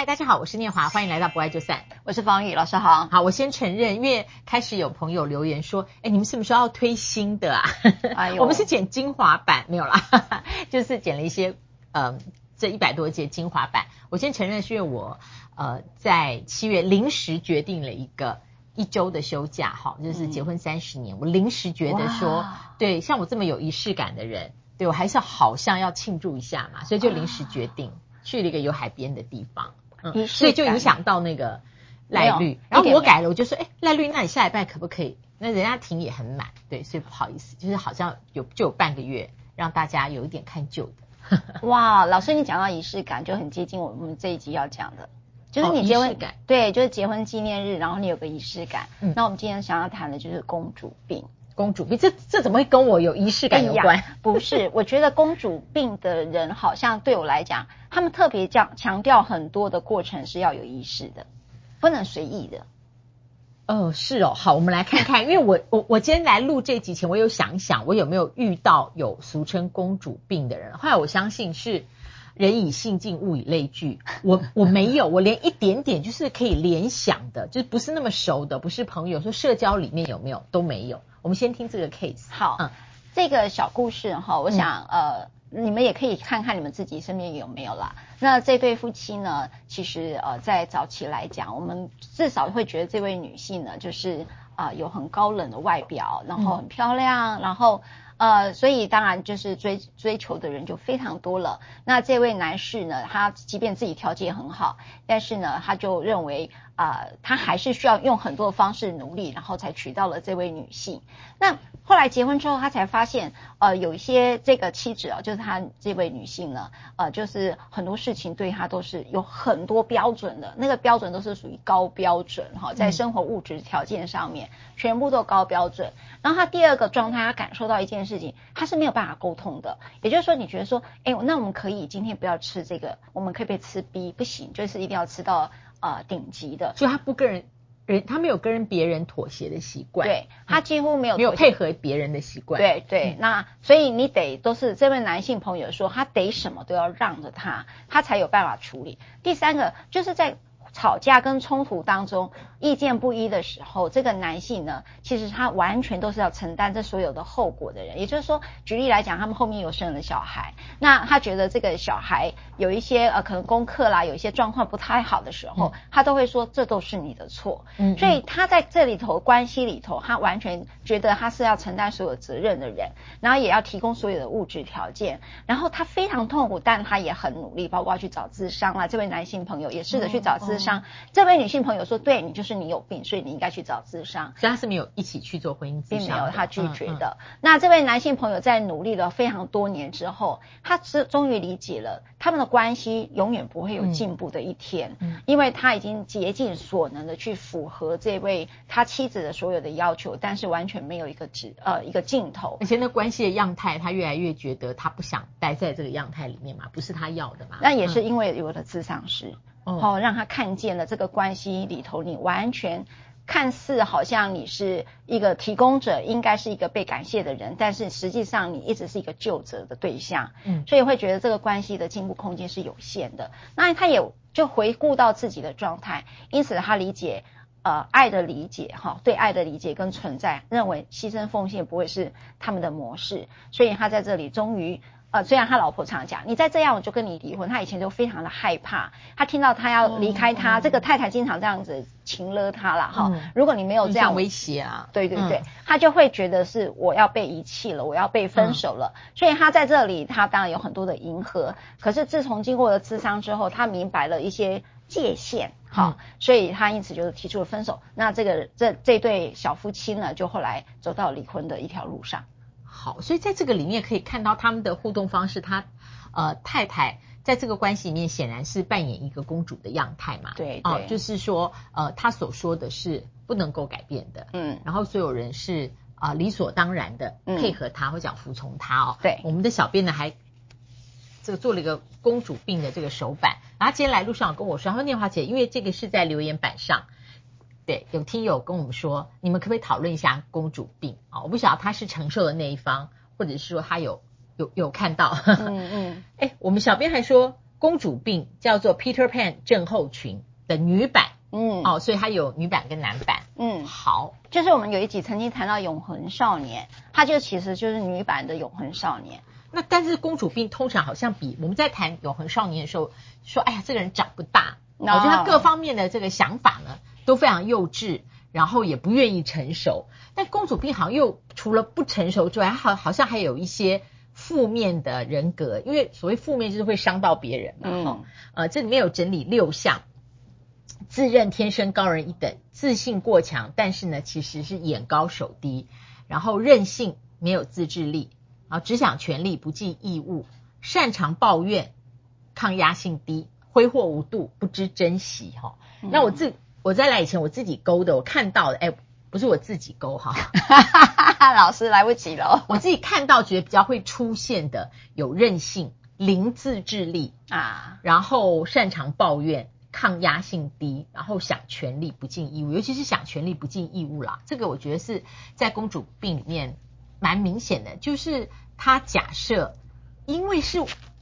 嗨，大家好，我是念华，欢迎来到不爱就散。我是方宇老师好。好，我先承认，因为开始有朋友留言说，哎，你们什么时候要推新的啊？我们是剪精华版，没有啦，就是剪了一些，呃，这一百多节精华版。我先承认是因为我，呃，在七月临时决定了一个一周的休假，哈，就是结婚三十年，嗯、我临时觉得说，对，像我这么有仪式感的人，对我还是好像要庆祝一下嘛，所以就临时决定。去了一个有海边的地方，嗯，所以就影响到那个赖绿，然后我改了，我就说，哎，赖绿，那你下礼拜可不可以？那人家庭也很满，对，所以不好意思，就是好像有就有半个月让大家有一点看旧的。哇，老师，你讲到仪式感就很接近我们这一集要讲的，就是你结婚，感对，就是结婚纪念日，然后你有个仪式感。嗯，那我们今天想要谈的就是公主病。公主病，这这怎么会跟我有仪式感有关？不是，我觉得公主病的人好像对我来讲，他们特别讲强调很多的过程是要有仪式的，不能随意的。哦，是哦，好，我们来看看，因为我我我今天来录这集前，我有想想我有没有遇到有俗称公主病的人，后来我相信是人以性尽，物以类聚，我我没有，我连一点点就是可以联想的，就是不是那么熟的，不是朋友，说社交里面有没有都没有。我们先听这个 case。好，嗯，这个小故事哈，我想、嗯、呃，你们也可以看看你们自己身边有没有啦。那这对夫妻呢，其实呃，在早期来讲，我们至少会觉得这位女性呢，就是啊、呃，有很高冷的外表，然后很漂亮，嗯、然后呃，所以当然就是追追求的人就非常多了。那这位男士呢，他即便自己条件很好，但是呢，他就认为。啊、呃，他还是需要用很多的方式努力，然后才娶到了这位女性。那后来结婚之后，他才发现，呃，有一些这个妻子啊，就是他这位女性呢，呃，就是很多事情对他都是有很多标准的，那个标准都是属于高标准哈，在生活物质条件上面，全部都高标准。然后他第二个状态，他感受到一件事情，他是没有办法沟通的。也就是说，你觉得说，哎，那我们可以今天不要吃这个，我们可以不可以吃 B？不行，就是一定要吃到。呃，顶、呃、级的，所以他不跟人人，他没有跟别人妥协的习惯，对，他几乎没有、嗯、没有配合别人的习惯，对对，嗯、那所以你得都是这位男性朋友说，他得什么都要让着他，他才有办法处理。第三个就是在。吵架跟冲突当中，意见不一的时候，这个男性呢，其实他完全都是要承担这所有的后果的人。也就是说，举例来讲，他们后面有生了小孩，那他觉得这个小孩有一些呃可能功课啦，有一些状况不太好的时候，嗯、他都会说这都是你的错。嗯，所以他在这里头关系里头，他完全觉得他是要承担所有责任的人，然后也要提供所有的物质条件，然后他非常痛苦，但他也很努力，包括去找智商啦。这位男性朋友也试着去找咨商。嗯嗯这位女性朋友说：“对，你就是你有病，所以你应该去找咨商。”所以他是没有一起去做婚姻咨商，并没有，他拒绝的。嗯嗯、那这位男性朋友在努力了非常多年之后，他终终于理解了他们的关系永远不会有进步的一天，因为他已经竭尽所能的去符合这位他妻子的所有的要求，但是完全没有一个指呃一个尽头。而且那关系的样态，他越来越觉得他不想待在这个样态里面嘛，不是他要的嘛。那也是因为有了智商师。好，让他看见了这个关系里头，你完全看似好像你是一个提供者，应该是一个被感谢的人，但是实际上你一直是一个救责的对象。嗯，所以会觉得这个关系的进步空间是有限的。那他也就回顾到自己的状态，因此他理解，呃，爱的理解，哈，对爱的理解跟存在，认为牺牲奉献不会是他们的模式，所以他在这里终于。呃，虽然他老婆常讲，你再这样我就跟你离婚。他以前就非常的害怕，他听到他要离开他，嗯、这个太太经常这样子情勒他了哈。嗯、如果你没有这样威胁啊，对对对，嗯、他就会觉得是我要被遗弃了，我要被分手了。嗯、所以他在这里，他当然有很多的迎合。可是自从经过了咨商之后，他明白了一些界限，好，嗯、所以他因此就是提出了分手。那这个这这对小夫妻呢，就后来走到离婚的一条路上。好，所以在这个里面可以看到他们的互动方式。他，呃，太太在这个关系里面显然是扮演一个公主的样态嘛。对，对，啊，就是说，呃，他所说的是不能够改变的。嗯。然后所有人是啊，呃，理所当然的配合他，或者讲服从他哦。对。我们的小编呢还这个做了一个公主病的这个手板。然后今天来路上跟我说，他说念华姐，因为这个是在留言板上。对，有听友跟我们说，你们可不可以讨论一下公主病啊？我不晓得他是承受的那一方，或者是说他有有有看到。嗯嗯。哎，我们小编还说，公主病叫做 Peter Pan 症候群的女版。嗯，哦，所以它有女版跟男版。嗯，好，就是我们有一集曾经谈到永恒少年，它就其实就是女版的永恒少年。那但是公主病通常好像比我们在谈永恒少年的时候说，哎呀，这个人长不大，我觉得他各方面的这个想法呢都非常幼稚，然后也不愿意成熟。但公主病好像又除了不成熟之外，好好像还有一些负面的人格，因为所谓负面就是会伤到别人嘛。嗯，呃，这里面有整理六项。自认天生高人一等，自信过强，但是呢，其实是眼高手低，然后任性，没有自制力，啊，只想权力，不尽义务，擅长抱怨，抗压性低，挥霍无度，不知珍惜，哈、嗯。那我自我在来以前我自己勾的，我看到的，哎，不是我自己勾哈，老师来不及了，我自己看到觉得比较会出现的有韧性，零自制力啊，然后擅长抱怨。抗压性低，然后想权利不尽义务，尤其是想权利不尽义务啦。这个我觉得是在公主病里面蛮明显的，就是他假设，因为是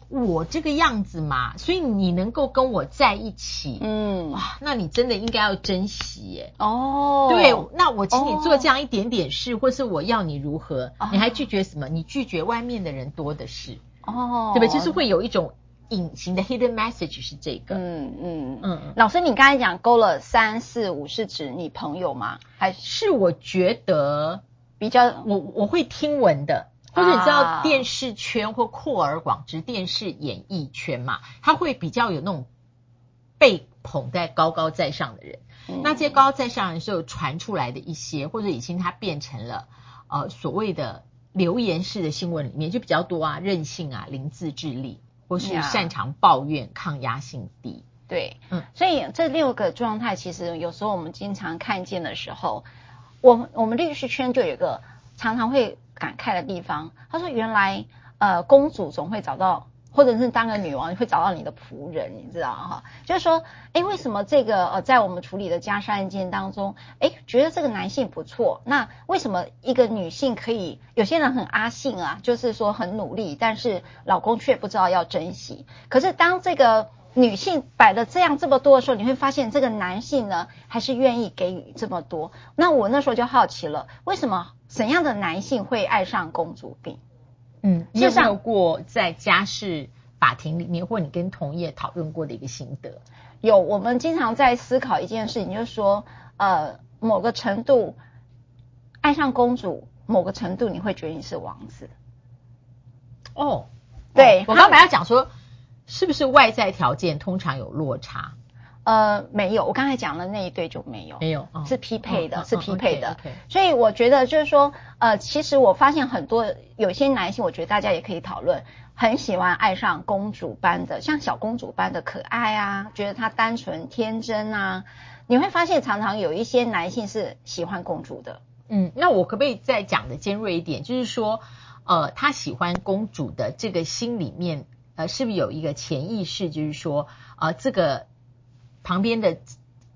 我这个样子嘛，所以你能够跟我在一起，嗯，哇，那你真的应该要珍惜耶。哦，对，那我请你做这样一点点事，哦、或是我要你如何，你还拒绝什么？你拒绝外面的人多的是，哦，对不对？就是会有一种。隐形的 hidden message 是这个，嗯嗯嗯。老师，你刚才讲勾了三四五，是指你朋友吗？还是我觉得比较我我会听闻的，或者你知道电视圈或扩而广之电视演艺圈嘛，他会比较有那种被捧在高高在上的人。嗯、那这些高高在上的时候传出来的一些，或者已经他变成了呃所谓的留言式的新闻里面就比较多啊，任性啊，零自制力。或是擅长抱怨，抗压性低。对，嗯，所以这六个状态，其实有时候我们经常看见的时候，我们我们律师圈就有一个常常会感慨的地方。他说：“原来，呃，公主总会找到。”或者是当个女王，会找到你的仆人，你知道哈？就是说，哎，为什么这个呃，在我们处理的家事案件当中，哎，觉得这个男性不错，那为什么一个女性可以？有些人很阿信啊，就是说很努力，但是老公却不知道要珍惜。可是当这个女性摆了这样这么多的时候，你会发现这个男性呢，还是愿意给予这么多。那我那时候就好奇了，为什么怎样的男性会爱上公主病？嗯，你有没有过在家事法庭里面，或你跟同业讨论过的一个心得？有，我们经常在思考一件事情，就是说，呃，某个程度爱上公主，某个程度你会觉得你是王子。哦，对，我刚本来要讲说，是不是外在条件通常有落差？呃，没有，我刚才讲的那一对就没有，没有，是匹配的，是匹配的。Okay, okay. 所以我觉得就是说，呃，其实我发现很多有些男性，我觉得大家也可以讨论，很喜欢爱上公主般的，像小公主般的可爱啊，觉得她单纯天真啊。你会发现，常常有一些男性是喜欢公主的。嗯，那我可不可以再讲的尖锐一点，就是说，呃，他喜欢公主的这个心里面，呃，是不是有一个潜意识，就是说，呃，这个。旁边的，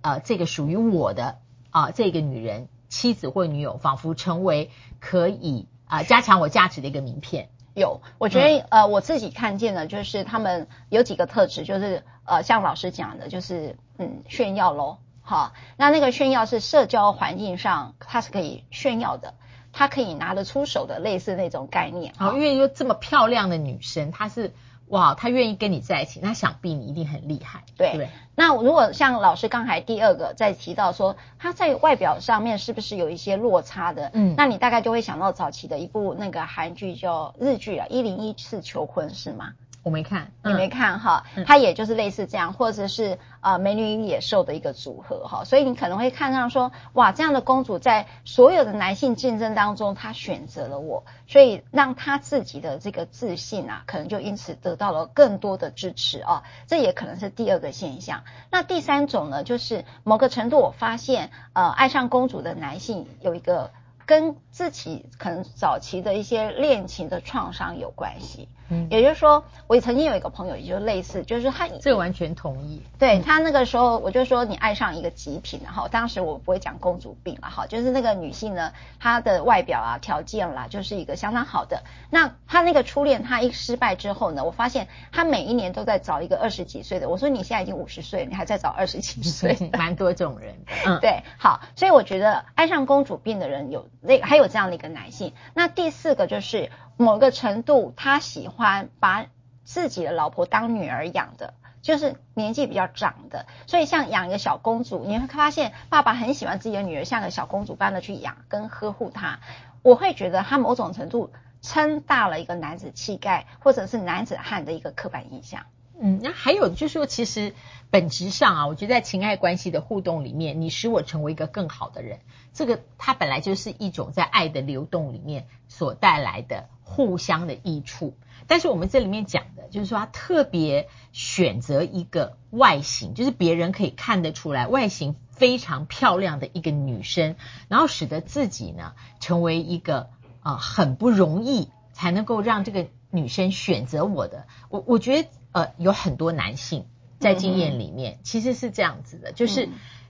呃，这个属于我的啊、呃，这个女人、妻子或女友，仿佛成为可以啊、呃、加强我价值的一个名片。有，我觉得、嗯、呃，我自己看见的，就是他们有几个特质，就是呃，像老师讲的，就是嗯，炫耀喽。好，那那个炫耀是社交环境上，它是可以炫耀的，它可以拿得出手的，类似那种概念。好，因为说这么漂亮的女生，她是。哇，他愿意跟你在一起，那想必你一定很厉害，对。对，那如果像老师刚才第二个在提到说，他在外表上面是不是有一些落差的？嗯，那你大概就会想到早期的一部那个韩剧叫日剧啊，《一零一次求婚》是吗？我没看，你没看哈，它也就是类似这样，或者是呃美女与野兽的一个组合哈，所以你可能会看上说，哇，这样的公主在所有的男性竞争当中，她选择了我，所以让她自己的这个自信啊，可能就因此得到了更多的支持啊，这也可能是第二个现象。那第三种呢，就是某个程度我发现，呃，爱上公主的男性有一个跟自己可能早期的一些恋情的创伤有关系。嗯，也就是说，我曾经有一个朋友，也就类似，就是他这个完全同意。对他那个时候，我就说你爱上一个极品，然后当时我不会讲公主病了哈，就是那个女性呢，她的外表啊条件啦，就是一个相当好的。那她那个初恋，她一失败之后呢，我发现她每一年都在找一个二十几岁的。我说你现在已经五十岁，你还在找二十几岁，蛮多这种人。嗯，对，好，所以我觉得爱上公主病的人有那还有这样的一个男性。那第四个就是。某个程度，他喜欢把自己的老婆当女儿养的，就是年纪比较长的。所以像养一个小公主，你会发现爸爸很喜欢自己的女儿，像个小公主般的去养跟呵护她。我会觉得他某种程度撑大了一个男子气概，或者是男子汉的一个刻板印象。嗯，那还有就是说，其实本质上啊，我觉得在情爱关系的互动里面，你使我成为一个更好的人，这个它本来就是一种在爱的流动里面所带来的互相的益处。但是我们这里面讲的就是说，他特别选择一个外形，就是别人可以看得出来外形非常漂亮的一个女生，然后使得自己呢成为一个啊、很不容易才能够让这个女生选择我的。我我觉得。呃，有很多男性在经验里面其实是这样子的，就是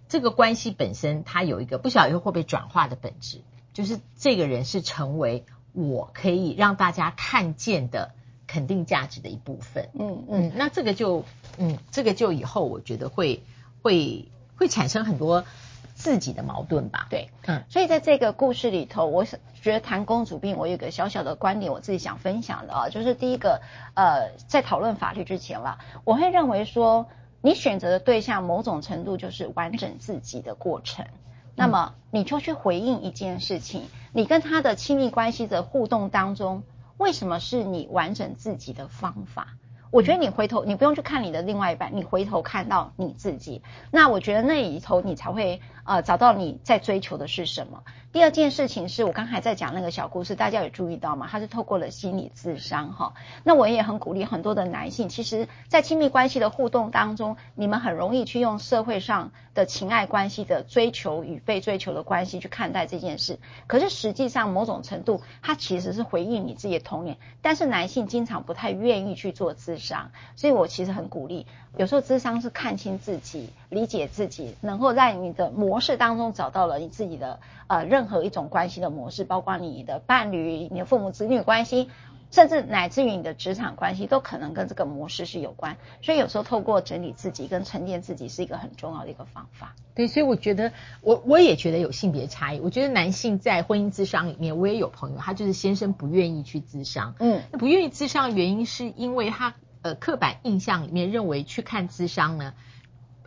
这个关系本身它有一个不晓得以后会不会转化的本质，就是这个人是成为我可以让大家看见的肯定价值的一部分。嗯嗯，那这个就嗯，这个就以后我觉得会会会产生很多。自己的矛盾吧，对，嗯，所以在这个故事里头，我是觉得谈公主病，我有一个小小的观点，我自己想分享的啊，就是第一个，呃，在讨论法律之前了，我会认为说，你选择的对象某种程度就是完整自己的过程，那么你就去回应一件事情，你跟他的亲密关系的互动当中，为什么是你完整自己的方法？我觉得你回头，你不用去看你的另外一半，你回头看到你自己，那我觉得那里头你才会呃找到你在追求的是什么。第二件事情是我刚才在讲那个小故事，大家有注意到吗？他是透过了心理智商哈。那我也很鼓励很多的男性，其实，在亲密关系的互动当中，你们很容易去用社会上的情爱关系的追求与被追求的关系去看待这件事。可是实际上，某种程度，它其实是回应你自己的童年。但是男性经常不太愿意去做智商，所以我其实很鼓励，有时候智商是看清自己、理解自己，能够让你的母模式当中找到了你自己的呃任何一种关系的模式，包括你的伴侣、你的父母子女关系，甚至乃至于你的职场关系，都可能跟这个模式是有关。所以有时候透过整理自己跟沉淀自己是一个很重要的一个方法。对，所以我觉得我我也觉得有性别差异。我觉得男性在婚姻咨商里面，我也有朋友，他就是先生不愿意去咨商。嗯，那不愿意咨商的原因是因为他呃刻板印象里面认为去看智商呢，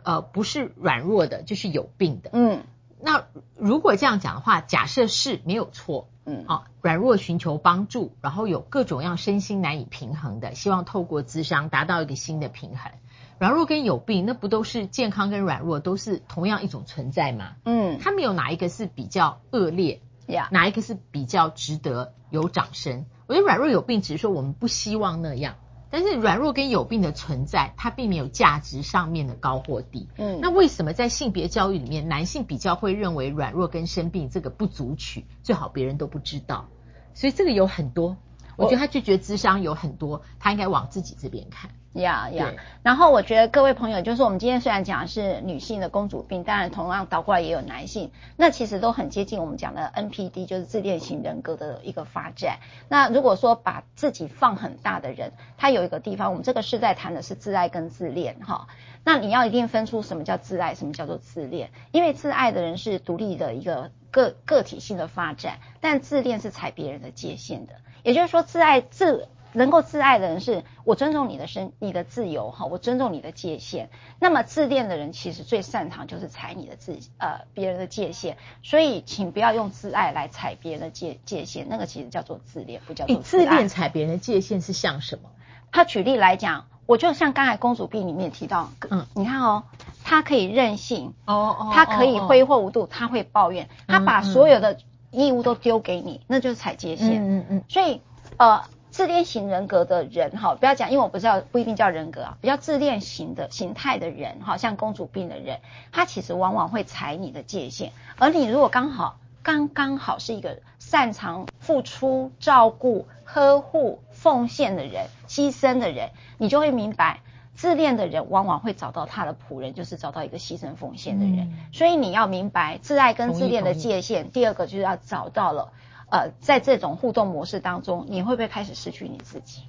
呃不是软弱的，就是有病的。嗯。那如果这样讲的话，假设是没有错，嗯，好，软弱寻求帮助，然后有各种样身心难以平衡的，希望透过咨商达到一个新的平衡。软弱跟有病，那不都是健康跟软弱都是同样一种存在吗？嗯，他们有哪一个是比较恶劣，呀，哪一个是比较值得有掌声？我觉得软弱有病，只是说我们不希望那样。但是软弱跟有病的存在，它并没有价值上面的高或低。嗯，那为什么在性别教育里面，男性比较会认为软弱跟生病这个不足取，最好别人都不知道？所以这个有很多，我觉得他拒绝智商有很多，他应该往自己这边看。呀呀，然后我觉得各位朋友，就是我们今天虽然讲的是女性的公主病，当然同样倒过来也有男性，那其实都很接近我们讲的 NPD，就是自恋型人格的一个发展。那如果说把自己放很大的人，他有一个地方，我们这个是在谈的是自爱跟自恋哈。那你要一定分出什么叫自爱，什么叫做自恋，因为自爱的人是独立的一个个个体性的发展，但自恋是踩别人的界限的，也就是说自爱自。能够自爱的人是我尊重你的身、你的自由哈，我尊重你的界限。那么自恋的人其实最擅长就是踩你的自呃别人的界限，所以请不要用自爱来踩别人的界界限，那个其实叫做自恋，不叫做自恋踩别人的界限是像什么？他举例来讲，我就像刚才公主病里面提到，嗯，你看哦，他可以任性哦，哦，他可以挥霍无度，他会抱怨，他把所有的义务都丢给你，那就是踩界限。嗯嗯嗯。所以呃。自恋型人格的人哈，不要讲，因为我不知道不一定叫人格啊，比较自恋型的形态的人哈，像公主病的人，他其实往往会踩你的界限，而你如果刚好刚刚好是一个擅长付出、照顾、呵护、奉献的人，牺牲的人，你就会明白。自恋的人往往会找到他的仆人，就是找到一个牺牲奉献的人。嗯、所以你要明白自爱跟自恋的界限。第二个就是要找到了，呃，在这种互动模式当中，你会不会开始失去你自己？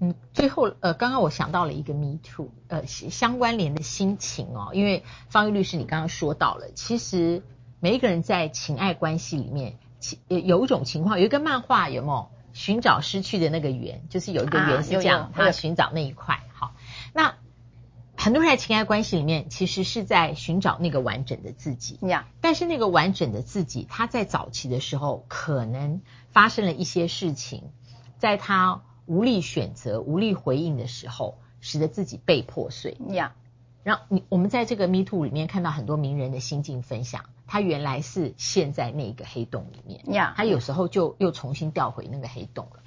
嗯，最后呃，刚刚我想到了一个 Me Too，呃，相关联的心情哦，因为方玉律师你刚刚说到了，其实每一个人在情爱关系里面，其有一种情况，有一个漫画有没有寻找失去的那个圆，就是有一个圆是这样，他、啊、寻找那一块，好。那很多人在情爱关系里面，其实是在寻找那个完整的自己。呀，但是那个完整的自己，他在早期的时候，可能发生了一些事情，在他无力选择、无力回应的时候，使得自己被破碎。呀，然后你我们在这个 Me Too 里面看到很多名人的心境分享，他原来是陷在那个黑洞里面。呀，他有时候就又重新掉回那个黑洞了。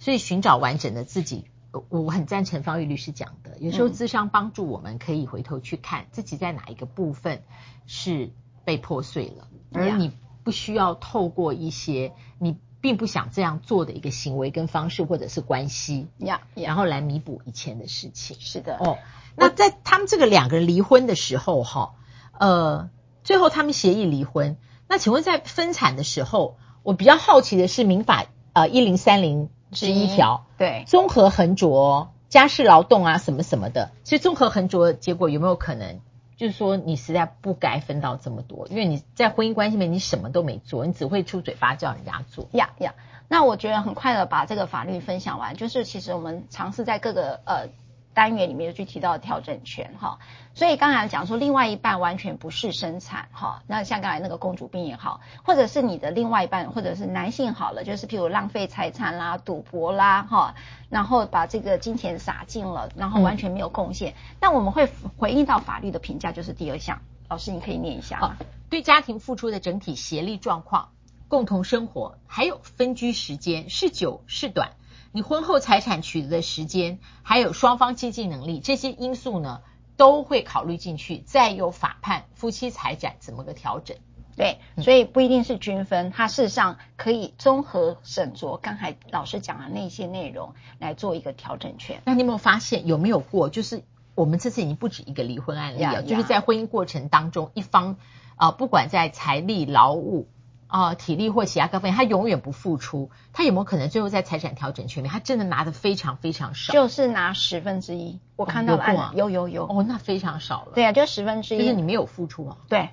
所以寻找完整的自己。我很赞成方玉律师讲的，有时候咨商帮助我们可以回头去看自己在哪一个部分是被破碎了，而你不需要透过一些你并不想这样做的一个行为跟方式或者是关系，然后来弥补以前的事情。是的，哦，那在他们这个两个人离婚的时候，哈，呃，最后他们协议离婚。那请问在分产的时候，我比较好奇的是民法呃一零三零。十一条，对，综合横着家事劳动啊，什么什么的，所以综合横着结果有没有可能，就是说你实在不该分到这么多，因为你在婚姻关系里面你什么都没做，你只会出嘴巴叫人家做。呀呀，那我觉得很快的把这个法律分享完，就是其实我们尝试在各个呃。单元里面就去提到调整权哈，所以刚才讲说另外一半完全不是生产哈，那像刚才那个公主病也好，或者是你的另外一半或者是男性好了，就是譬如浪费财产啦、赌博啦哈，然后把这个金钱撒尽了，然后完全没有贡献，那、我们会回应到法律的评价就是第二项，老师你可以念一下吗？对家庭付出的整体协力状况、共同生活还有分居时间是久是短。你婚后财产取得的时间，还有双方经济能力这些因素呢，都会考虑进去，再由法判夫妻财产怎么个调整？对，所以不一定是均分，它事实上可以综合审酌刚才老师讲的那些内容来做一个调整权。那你有没有发现有没有过？就是我们这次已经不止一个离婚案例了，就是在婚姻过程当中，一方啊、呃，不管在财力劳务。啊、呃，体力或其他各方面，他永远不付出，他有没有可能最后在财产调整权里，他真的拿的非常非常少？就是拿十分之一。我看到有有有，哦，那非常少了。对啊，就十分之一，就是你没有付出啊。对，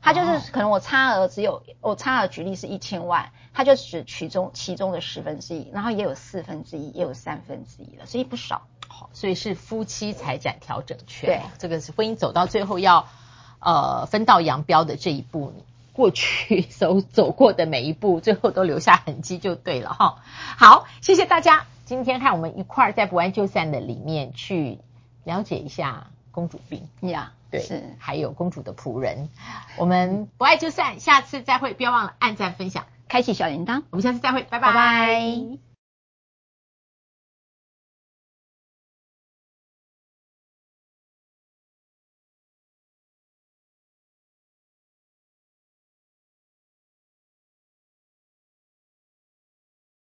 他就是可能我差额只有，我差额举例是一千万，他就只取中其中的十分之一，然后也有四分之一，也有三分之一了，所以不少。好，所以是夫妻财产调整权。对，这个是婚姻走到最后要呃分道扬镳的这一步。过去走走过的每一步，最后都留下痕迹就对了哈。好，谢谢大家，今天和我们一块儿在不爱就散的里面去了解一下公主病呀，yeah, 对，是还有公主的仆人。我们不爱就散，下次再会，不要忘了按赞、分享、开启小铃铛。我们下次再会，拜拜。拜拜。